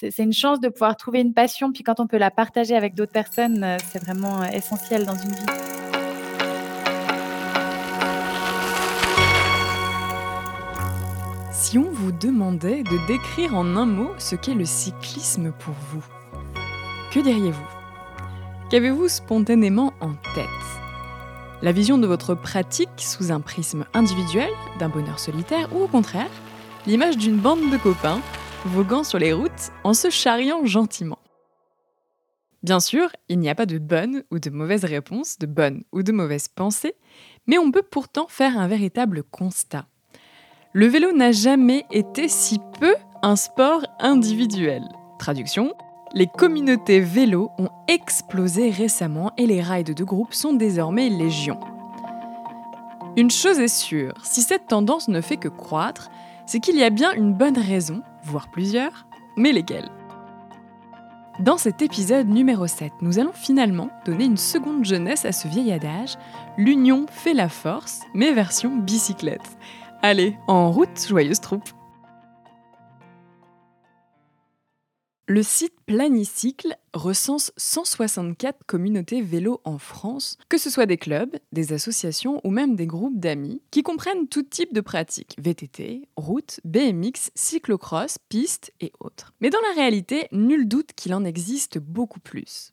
c'est une chance de pouvoir trouver une passion, puis quand on peut la partager avec d'autres personnes, euh, c'est vraiment euh, essentiel dans une vie. Si on vous demandait de décrire en un mot ce qu'est le cyclisme pour vous, que diriez-vous? Qu'avez-vous spontanément en tête? La vision de votre pratique sous un prisme individuel, d'un bonheur solitaire, ou au contraire, l'image d'une bande de copains? Voguant sur les routes en se charriant gentiment. Bien sûr, il n'y a pas de bonne ou de mauvaise réponse, de bonne ou de mauvaise pensée, mais on peut pourtant faire un véritable constat. Le vélo n'a jamais été si peu un sport individuel. Traduction, les communautés vélo ont explosé récemment et les rides de groupe sont désormais légion. Une chose est sûre, si cette tendance ne fait que croître, c'est qu'il y a bien une bonne raison, voire plusieurs, mais lesquelles Dans cet épisode numéro 7, nous allons finalement donner une seconde jeunesse à ce vieil adage L'union fait la force, mais version bicyclette. Allez, en route, joyeuse troupe Le site Planicycle recense 164 communautés vélo en France, que ce soit des clubs, des associations ou même des groupes d'amis, qui comprennent tout type de pratiques, VTT, route, BMX, cyclocross, piste et autres. Mais dans la réalité, nul doute qu'il en existe beaucoup plus.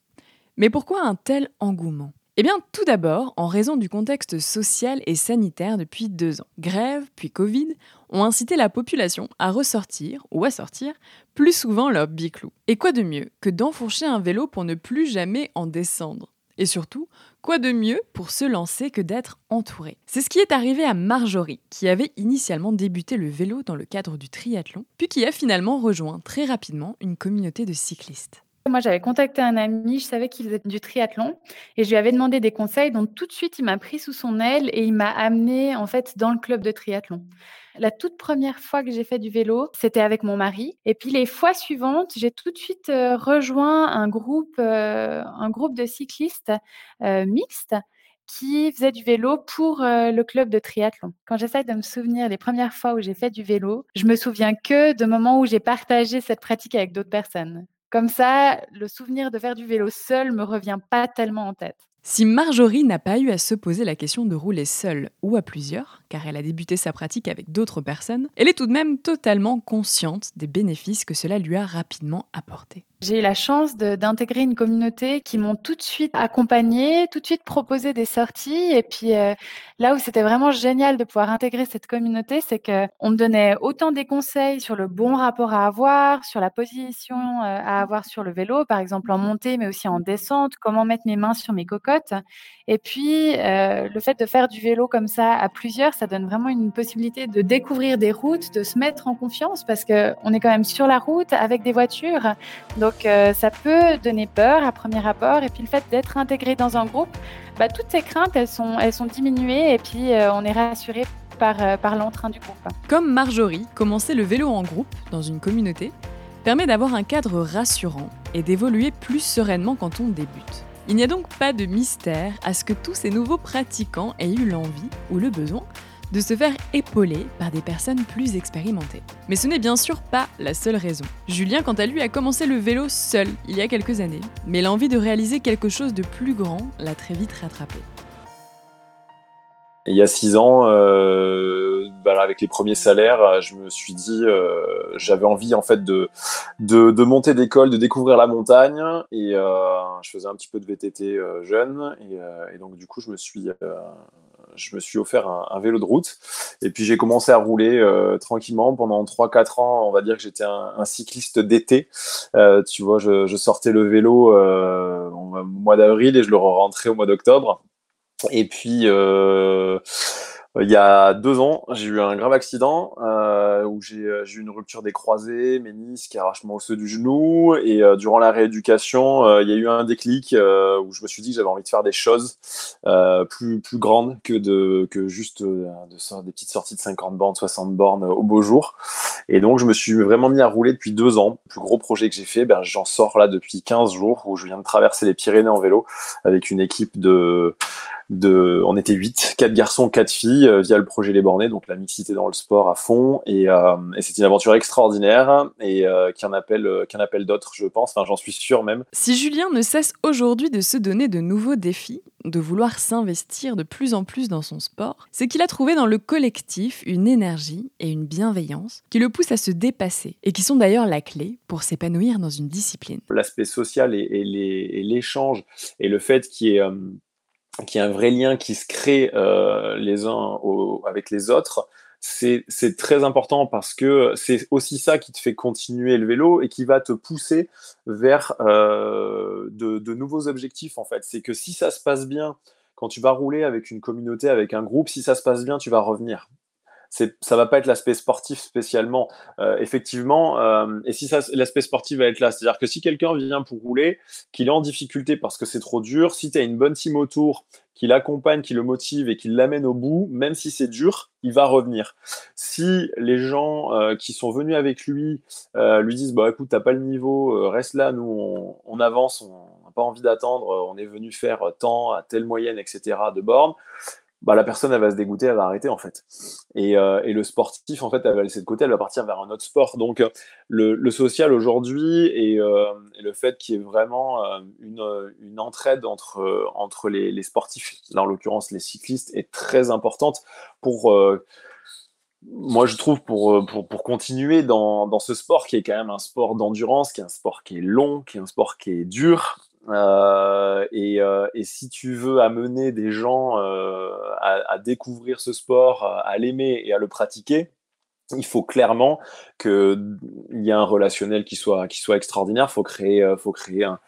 Mais pourquoi un tel engouement? Eh bien, tout d'abord, en raison du contexte social et sanitaire depuis deux ans. Grève, puis Covid, ont incité la population à ressortir, ou à sortir, plus souvent leur biclou. Et quoi de mieux que d'enfourcher un vélo pour ne plus jamais en descendre? Et surtout, quoi de mieux pour se lancer que d'être entouré? C'est ce qui est arrivé à Marjorie, qui avait initialement débuté le vélo dans le cadre du triathlon, puis qui a finalement rejoint très rapidement une communauté de cyclistes. Moi, j'avais contacté un ami, je savais qu'il faisait du triathlon et je lui avais demandé des conseils. Donc, tout de suite, il m'a pris sous son aile et il m'a amené en fait dans le club de triathlon. La toute première fois que j'ai fait du vélo, c'était avec mon mari. Et puis les fois suivantes, j'ai tout de suite euh, rejoint un groupe, euh, un groupe de cyclistes euh, mixtes qui faisait du vélo pour le club de triathlon. Quand j'essaie de me souvenir des premières fois où j'ai fait du vélo, je me souviens que de moments où j'ai partagé cette pratique avec d'autres personnes. Comme ça, le souvenir de faire du vélo seul me revient pas tellement en tête. Si Marjorie n'a pas eu à se poser la question de rouler seule ou à plusieurs, car elle a débuté sa pratique avec d'autres personnes, elle est tout de même totalement consciente des bénéfices que cela lui a rapidement apportés. J'ai eu la chance d'intégrer une communauté qui m'ont tout de suite accompagnée, tout de suite proposé des sorties. Et puis euh, là où c'était vraiment génial de pouvoir intégrer cette communauté, c'est que on me donnait autant des conseils sur le bon rapport à avoir, sur la position euh, à avoir sur le vélo, par exemple en montée, mais aussi en descente, comment mettre mes mains sur mes cocottes. Et puis euh, le fait de faire du vélo comme ça à plusieurs, ça donne vraiment une possibilité de découvrir des routes, de se mettre en confiance parce que on est quand même sur la route avec des voitures. Donc donc euh, ça peut donner peur à premier abord. Et puis le fait d'être intégré dans un groupe, bah, toutes ces craintes, elles sont, elles sont diminuées et puis euh, on est rassuré par, euh, par l'entrain du groupe. Comme Marjorie, commencer le vélo en groupe dans une communauté permet d'avoir un cadre rassurant et d'évoluer plus sereinement quand on débute. Il n'y a donc pas de mystère à ce que tous ces nouveaux pratiquants aient eu l'envie ou le besoin de se faire épauler par des personnes plus expérimentées. Mais ce n'est bien sûr pas la seule raison. Julien, quant à lui, a commencé le vélo seul il y a quelques années, mais l'envie de réaliser quelque chose de plus grand l'a très vite rattrapé. Il y a six ans, euh, bah, avec les premiers salaires, je me suis dit, euh, j'avais envie en fait de, de, monter d'école, de découvrir la montagne, et euh, je faisais un petit peu de VTT jeune, et, et, donc du coup, je me suis je me suis offert un, vélo de route. Et puis j'ai commencé à rouler euh, tranquillement pendant 3-4 ans. On va dire que j'étais un, cycliste d'été. Euh, tu vois, je, sortais le vélo euh, au mois d'avril et je le rentrais au mois d'octobre. Et puis euh, il y a deux ans, j'ai eu un grave accident euh, où j'ai euh, eu une rupture des croisés, ménisque, arrachement osseux du genou. Et durant la rééducation, il y a eu un déclic où je me suis dit que j'avais envie de faire des choses plus, plus grandes que, de, que juste de, des petites sorties de 50 bornes, 60 bornes au beau jour. Et donc, je me suis vraiment mis à rouler depuis deux ans. Le plus gros projet que j'ai fait, ben, j'en sors là depuis 15 jours où je viens de traverser les Pyrénées en vélo avec une équipe de de, on était huit, quatre garçons, quatre filles, euh, via le projet Les Bornés, donc la mixité dans le sport à fond. Et, euh, et c'est une aventure extraordinaire et euh, qui en appelle, qui en appelle d'autres, je pense. Enfin, j'en suis sûr même. Si Julien ne cesse aujourd'hui de se donner de nouveaux défis, de vouloir s'investir de plus en plus dans son sport, c'est qu'il a trouvé dans le collectif une énergie et une bienveillance qui le poussent à se dépasser et qui sont d'ailleurs la clé pour s'épanouir dans une discipline. L'aspect social et, l'échange et le fait qu'il y ait qu'il y ait un vrai lien qui se crée euh, les uns avec les autres, c'est très important parce que c'est aussi ça qui te fait continuer le vélo et qui va te pousser vers euh, de, de, nouveaux objectifs en fait. C'est que si ça se passe bien, quand tu vas rouler avec une communauté, avec un groupe, si ça se passe bien, tu vas revenir ça va pas être l'aspect sportif spécialement. Euh, effectivement, euh, et si l'aspect sportif va être là, c'est-à-dire que si quelqu'un vient pour rouler, qu'il est en difficulté parce que c'est trop dur, si tu as une bonne team autour qui l'accompagne, qui le motive et qui l'amène au bout, même si c'est dur, il va revenir. Si les gens euh, qui sont venus avec lui lui disent bah écoute t'as pas le niveau, reste là, nous on, on avance, on n'a pas envie d'attendre, on est venu faire tant à telle moyenne, etc. de borne bah, la personne elle va se dégoûter, elle va arrêter en fait. Et, euh, et, le sportif en fait, elle va laisser de côté, elle va partir vers un autre sport. Donc le, le social aujourd'hui et, euh, le fait qu'il y ait vraiment euh, une, une, entraide entre, entre les, les, sportifs, là en l'occurrence les cyclistes, est très importante pour moi, je trouve pour, pour, pour continuer dans, dans, ce sport qui est quand même un sport d'endurance, qui est un sport qui est long, qui est un sport qui est dur, euh, et, euh, et, si tu veux amener des gens euh, à, découvrir ce sport, à l'aimer et à le pratiquer, il faut clairement qu'il y ait un relationnel qui soit, qui soit extraordinaire. Il faut créer, faut créer un,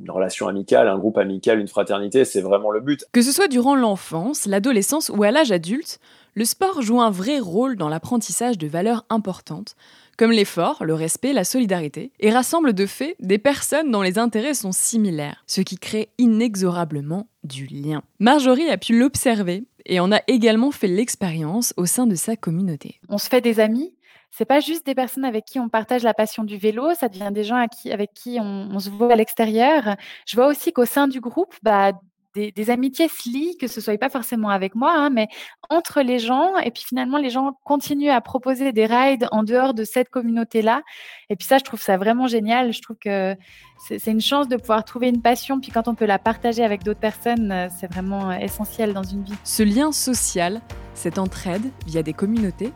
une relation amicale, un groupe amical, une fraternité, c'est vraiment le but. Que ce soit durant l'enfance, l'adolescence ou à l'âge adulte, le sport joue un vrai rôle dans l'apprentissage de valeurs importantes comme l'effort, le respect, la solidarité, et rassemble de fait des personnes dont les intérêts sont similaires, ce qui crée inexorablement du lien. Marjorie a pu l'observer et en a également fait l'expérience au sein de sa communauté. On se fait des amis c'est pas juste des personnes avec qui on partage la passion du vélo, ça devient des gens avec qui on, se voit à l'extérieur. Je vois aussi qu'au sein du groupe, bah, des, amitiés se lient, que ce soit pas forcément avec moi, hein, mais entre les gens. Et puis finalement, les gens continuent à proposer des rides en dehors de cette communauté-là. Et puis ça, je trouve ça vraiment génial. Je trouve que c'est une chance de pouvoir trouver une passion. Puis quand on peut la partager avec d'autres personnes, euh, c'est vraiment euh, essentiel dans une vie. Ce lien social, cette entraide via des communautés,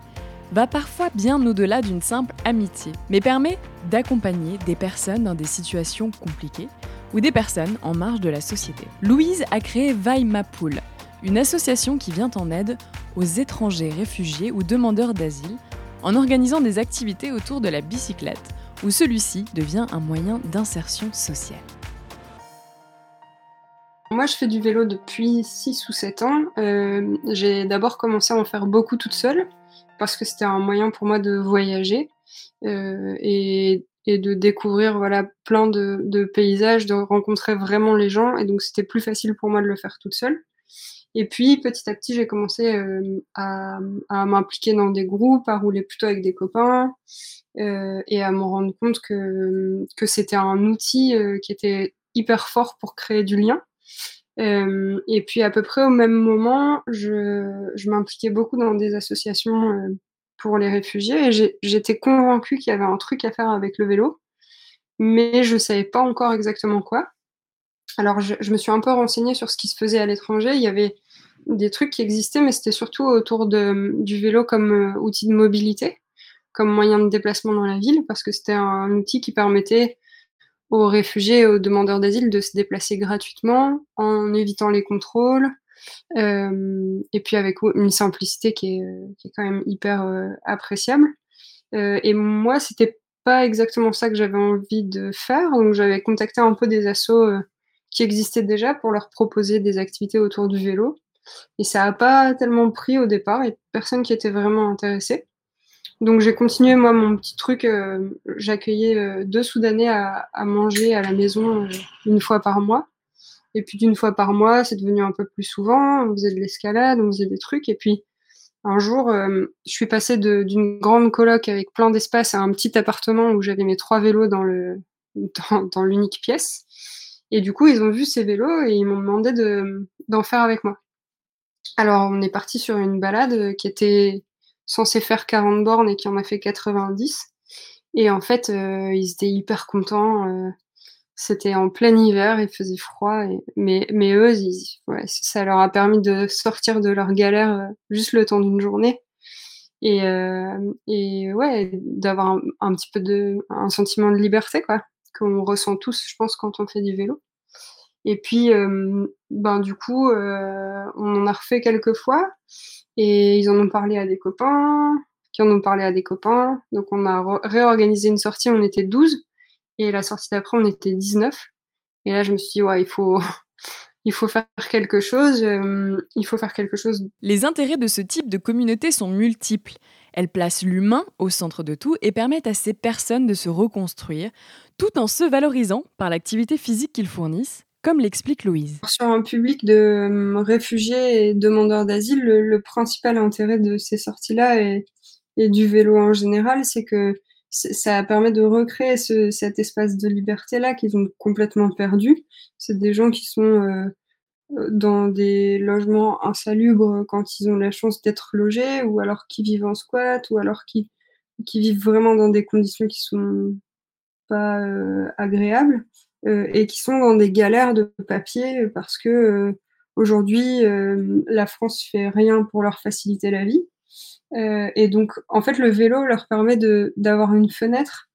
va parfois bien au-delà d'une simple amitié, mais permet d'accompagner des personnes dans des situations compliquées ou des personnes en marge de la société. Louise a créé Pool, une association qui vient en aide aux étrangers réfugiés ou demandeurs d'asile en organisant des activités autour de la bicyclette, où celui-ci devient un moyen d'insertion sociale. Moi, je fais du vélo depuis 6 ou 7 ans. Euh, j'ai d'abord commencé à en faire beaucoup toute seule, parce que c'était un moyen pour moi de voyager. Euh, et et de découvrir voilà plein de, paysages, de rencontrer vraiment les gens. Et donc c'était plus facile pour moi de le faire toute seule. Et puis petit à petit, j'ai commencé euh, à, m'impliquer dans des groupes, à rouler plutôt avec des copains euh, et à me rendre compte que, que c'était un outil euh, qui était hyper fort pour créer du lien. Et puis à peu près au même moment, je, je m'impliquais beaucoup dans des associations pour les réfugiés et j'étais convaincue qu'il y avait un truc à faire avec le vélo, mais je ne savais pas encore exactement quoi. Alors je, me suis un peu renseignée sur ce qui se faisait à l'étranger. Il y avait des trucs qui existaient, mais c'était surtout autour du vélo comme euh, outil de mobilité, comme moyen de déplacement dans la ville, parce que c'était un outil qui permettait aux réfugiés et aux demandeurs d'asile de se déplacer gratuitement en évitant les contrôles, et puis avec une simplicité qui est, quand même hyper euh, appréciable. Euh, et moi, c'était pas exactement ça que j'avais envie de faire, donc j'avais contacté un peu des assos qui existaient déjà pour leur proposer des activités autour du vélo. Et ça n'a pas tellement pris au départ, et personne qui était vraiment intéressé. Donc j'ai continué moi mon petit truc. Euh, J'accueillais deux Soudanais à, manger à la maison une fois par mois. Et puis d'une fois par mois, c'est devenu un peu plus souvent. On faisait de l'escalade, on faisait des trucs. Et puis un jour, euh, je suis passée d'une grande coloc avec plein d'espace à un petit appartement où j'avais mes trois vélos dans l'unique pièce. Et du coup, ils ont vu ces vélos et ils m'ont demandé de, d'en faire avec moi. Alors, on est parti sur une balade qui était censée faire 40 bornes et qui en a fait 90. Et en fait, euh, ils étaient hyper contents. Euh, c'était en plein hiver, il faisait froid. Mais, eux, ça leur a permis de sortir de leur galère euh, juste le temps d'une journée. Et, et ouais, d'avoir un, petit peu de un sentiment de liberté, quoi, qu'on ressent tous, je pense, quand on fait du vélo. Et puis, ben, du coup, on en a refait quelques fois et ils en ont parlé à des copains, qui en ont parlé à des copains. Donc, on a réorganisé une sortie, on était 12 et la sortie d'après, on était 19. Et là, je me suis dit, ouais, il faut, il faut faire quelque chose, il faut faire quelque chose. Les intérêts de ce type de communauté sont multiples. Elles placent l'humain au centre de tout et permettent à ces personnes de se reconstruire, tout en se valorisant par l'activité physique qu'ils fournissent comme l'explique Louise. Sur un public de euh, réfugiés et demandeurs d'asile, le, principal intérêt de ces sorties-là et, du vélo en général, c'est que ça permet de recréer cet espace de liberté-là qu'ils ont complètement perdu. C'est des gens qui sont euh, dans des logements insalubres quand ils ont la chance d'être logés, ou alors qui vivent en squat, ou alors qui, vivent vraiment dans des conditions qui sont pas euh, agréables. Euh, et qui sont dans des galères de papier parce que euh, aujourd'hui euh, la France fait rien pour leur faciliter la vie. Et donc en fait le vélo leur permet d'avoir une fenêtre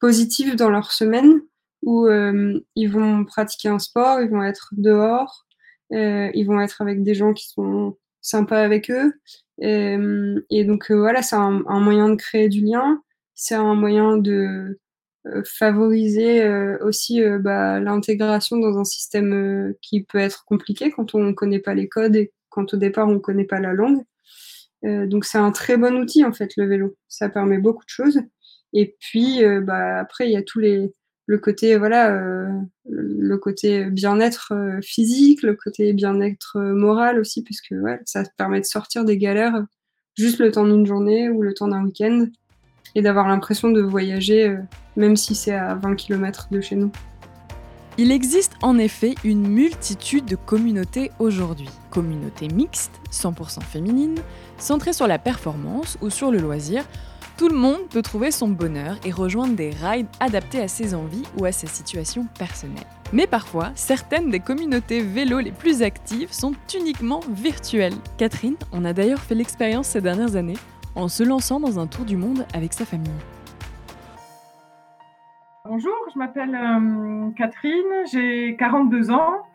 positive dans leur semaine où ils vont pratiquer un sport, ils vont être dehors, ils vont être avec des gens qui sont sympas avec eux. Et, donc voilà, c'est un, moyen de créer du lien, c'est un moyen de, euh, favoriser euh, aussi euh, bah, l'intégration dans un système qui peut être compliqué quand on ne connaît pas les codes et quand au départ on ne connaît pas la langue. Donc c'est un très bon outil en fait le vélo. Ça permet beaucoup de choses. Et puis bah, après il y a tous les le côté voilà le côté bien-être physique, le côté bien-être moral aussi puisque ça permet de sortir des galères juste le temps d'une journée ou le temps d'un week-end et d'avoir l'impression de voyager, euh, même si c'est à 20 km de chez nous. Il existe en effet une multitude de communautés aujourd'hui. Communautés mixtes, 100% féminines, centrées sur la performance ou sur le loisir, tout le monde peut trouver son bonheur et rejoindre des rides adaptés à ses envies ou à sa situation personnelle. Mais parfois, certaines des communautés vélo les plus actives sont uniquement virtuelles. Catherine, on a d'ailleurs fait l'expérience ces dernières années en se lançant dans un tour du monde avec sa famille. Bonjour, je m'appelle euh, Catherine, j'ai 42 ans,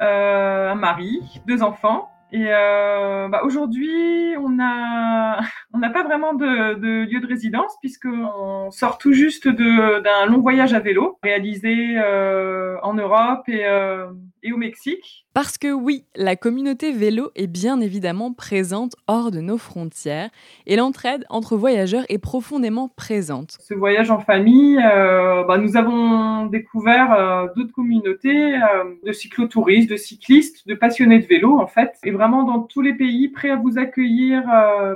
euh, un mari, deux enfants. Et euh, bah, aujourd'hui, on n'a on n'a pas vraiment de, de, lieu de résidence puisqu'on sort tout juste d'un long voyage à vélo réalisé euh, en Europe et, euh, et au Mexique. Parce que oui, la communauté vélo est bien évidemment présente hors de nos frontières et l'entraide entre voyageurs est profondément présente. Ce voyage en famille, euh, bah, nous avons découvert euh, d'autres communautés euh, de cyclotouristes, de cyclistes, de passionnés de vélo en fait, et vraiment dans tous les pays prêts à vous accueillir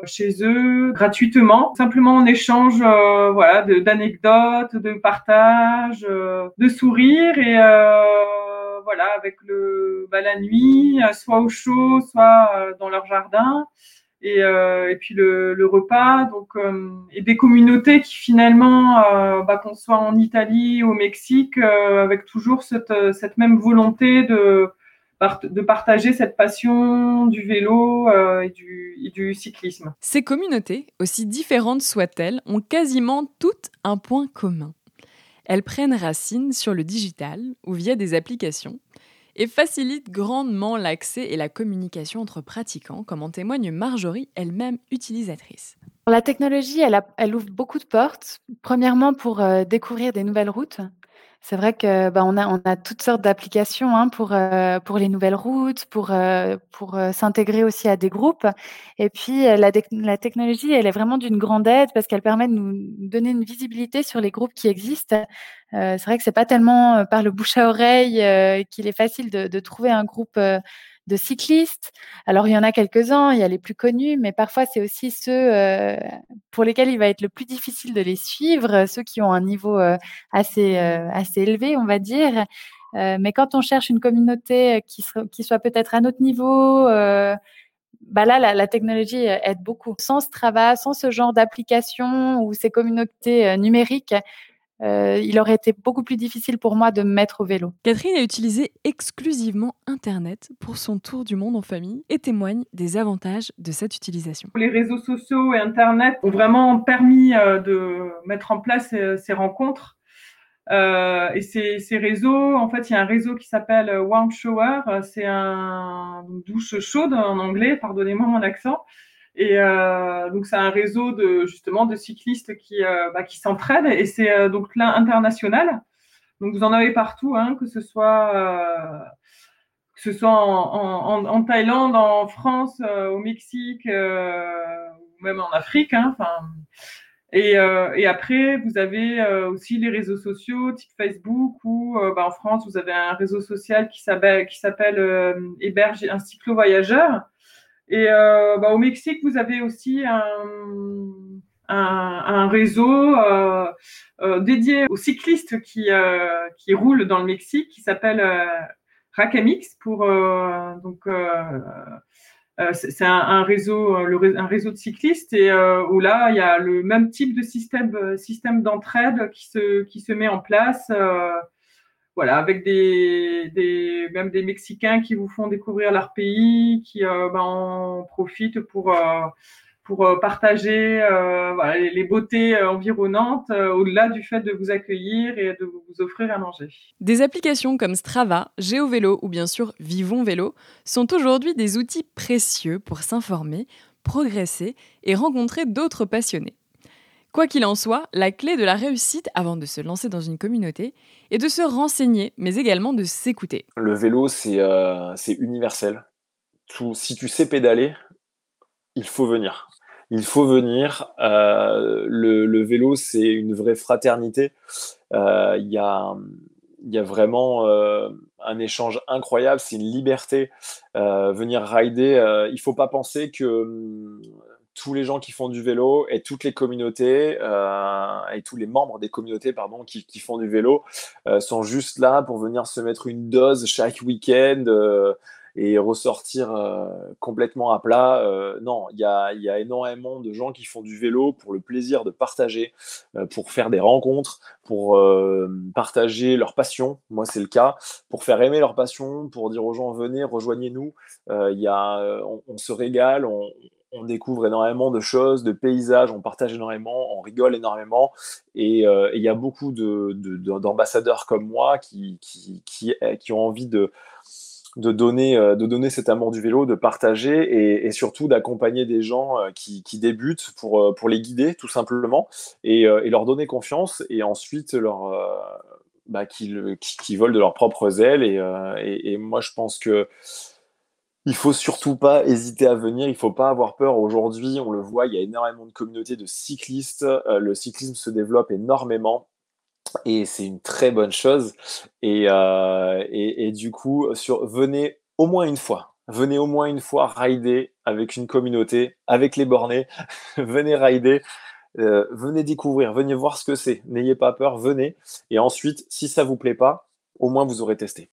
chez eux gratuitement, simplement en échange voilà, d'anecdotes, de, de partages, de sourires et voilà, avec le, bah, la nuit, euh, soit au chaud, soit euh, dans leur jardin. Et, euh, et puis le, repas, donc et des communautés qui finalement, bah, qu'on soit en Italie, au Mexique, avec toujours cette, cette même volonté de de partager cette passion du vélo et, du, cyclisme. Ces communautés, aussi différentes soient-elles, ont quasiment toutes un point commun. Elles prennent racine sur le digital ou via des applications et facilitent grandement l'accès et la communication entre pratiquants, comme en témoigne Marjorie, elle-même utilisatrice. La technologie, elle, ouvre beaucoup de portes. Premièrement, pour euh, découvrir des nouvelles routes. C'est vrai que bah, on a on a toutes sortes d'applications hein, pour euh, pour les nouvelles routes, pour euh, pour euh, s'intégrer aussi à des groupes. Et puis la, la technologie, elle est vraiment d'une grande aide parce qu'elle permet de nous donner une visibilité sur les groupes qui existent. c'est vrai que c'est pas tellement par le bouche à oreille qu'il est facile de, de trouver un groupe de cyclistes. Alors, il y en a quelques-uns, il y a les plus connus, mais parfois, c'est aussi ceux euh, pour lesquels il va être le plus difficile de les suivre, ceux qui ont un niveau euh, assez, euh, assez élevé, on va dire. mais quand on cherche une communauté qui, soit peut-être à notre niveau, bah là, la, technologie aide beaucoup. Sans Strava, sans ce genre d'application ou ces communautés numériques, euh, il aurait été beaucoup plus difficile pour moi de me mettre au vélo. Catherine a utilisé exclusivement Internet pour son tour du monde en famille et témoigne des avantages de cette utilisation. Les réseaux sociaux et Internet ont vraiment permis euh, de mettre en place ces, rencontres. Euh, et ces, ces, réseaux, en fait, il y a un réseau qui s'appelle Warm Shower. C'est un douche chaude en anglais, pardonnez-moi mon accent. Et euh, donc c'est un réseau de justement de cyclistes qui euh, bah, s'entraident et c'est euh, donc là international. Donc vous en avez partout, hein, que ce soit euh, que ce soit en, Thaïlande, en France, au Mexique, ou même en Afrique. Hein, et, après, vous avez aussi les réseaux sociaux, type Facebook, ou bah, en France, vous avez un réseau social qui s'appelle héberge un cyclo voyageur et euh, bah, au Mexique, vous avez aussi un, un, un réseau euh, euh, dédié aux cyclistes qui, euh, qui roulent dans le Mexique, qui s'appelle euh, Racamix. Pour donc c'est un, réseau, un réseau de cyclistes et où là il y a le même type de système, système d'entraide qui se qui se met en place voilà, avec des, même des Mexicains qui vous font découvrir leur pays, qui euh, ben, en profitent pour, euh, euh, partager les, beautés environnantes au-delà du fait de vous accueillir et de vous offrir à manger. Des applications comme Strava, GeoVélo ou bien sûr Vivons Vélo sont aujourd'hui des outils précieux pour s'informer, progresser et rencontrer d'autres passionnés. Quoi qu'il en soit, la clé de la réussite avant de se lancer dans une communauté est de se renseigner, mais également de s'écouter. Le vélo, c'est euh, universel. Si tu sais pédaler, il faut venir. Il faut venir. Euh, le, vélo, c'est une vraie fraternité. Euh, il y, a, vraiment euh, un échange incroyable. C'est une liberté. Euh, venir rider, il faut pas penser que tous les gens qui font du vélo et toutes les communautés euh, et tous les membres des communautés pardon qui, qui font du vélo euh, sont juste là pour venir se mettre une dose chaque week-end euh, et ressortir complètement à plat. Non, il y a, y a, énormément de gens qui font du vélo pour le plaisir de partager, pour faire des rencontres, pour partager leur passion. Moi, c'est le cas. Pour faire aimer leur passion, pour dire aux gens venez, rejoignez-nous. On, on, se régale, on, on découvre énormément de choses, de paysages, on partage énormément, on rigole énormément. Et il y a beaucoup d'ambassadeurs de, de, comme moi qui, qui, ont envie de, donner, euh, de donner cet amour du vélo, de partager et, surtout d'accompagner des gens euh, qui, débutent pour, euh, les guider tout simplement et, leur donner confiance et ensuite leur, bah, volent de leurs propres ailes. Et, moi, je pense que il faut surtout pas hésiter à venir, il faut pas avoir peur. Aujourd'hui, on le voit, il y a énormément de communautés de cyclistes. le cyclisme se développe énormément et c'est une très bonne chose. Et, euh, du coup, venez au moins une fois. Venez au moins une fois rider avec une communauté, avec les bornés. venez rider. Euh, venez découvrir, venez voir ce que c'est. N'ayez pas peur, venez. Et ensuite, si ça vous plaît pas, au moins vous aurez testé.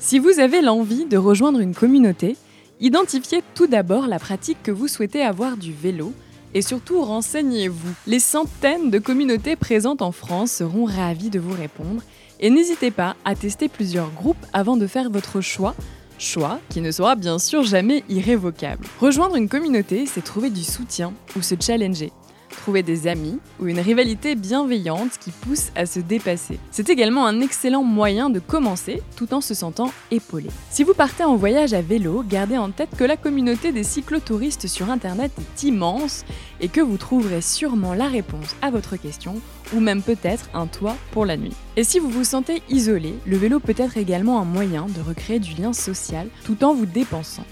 Si vous avez l'envie de rejoindre une communauté, identifiez tout d'abord la pratique que vous souhaitez avoir du vélo et surtout renseignez-vous. Les centaines de communautés présentes en France seront ravies de vous répondre et n'hésitez pas à tester plusieurs groupes avant de faire votre choix choix qui ne sera bien sûr jamais irrévocable. Rejoindre une communauté, c'est trouver du soutien ou se challenger trouver des amis ou une rivalité bienveillante qui pousse à se dépasser. C'est également un excellent moyen de commencer tout en se sentant épaulé. Si vous partez en voyage à vélo, gardez en tête que la communauté des cyclotouristes sur Internet est immense et que vous trouverez sûrement la réponse à votre question ou même peut-être un toit pour la nuit. Et si vous vous sentez isolé, le vélo peut être également un moyen de recréer du lien social tout en vous dépensant.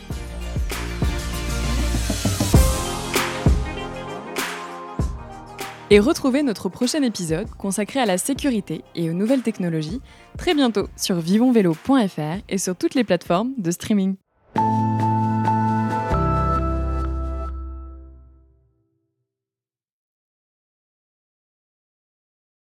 Et retrouvez notre prochain épisode consacré à la sécurité et aux nouvelles technologies très bientôt sur vivonvélo.fr et sur toutes les plateformes de streaming.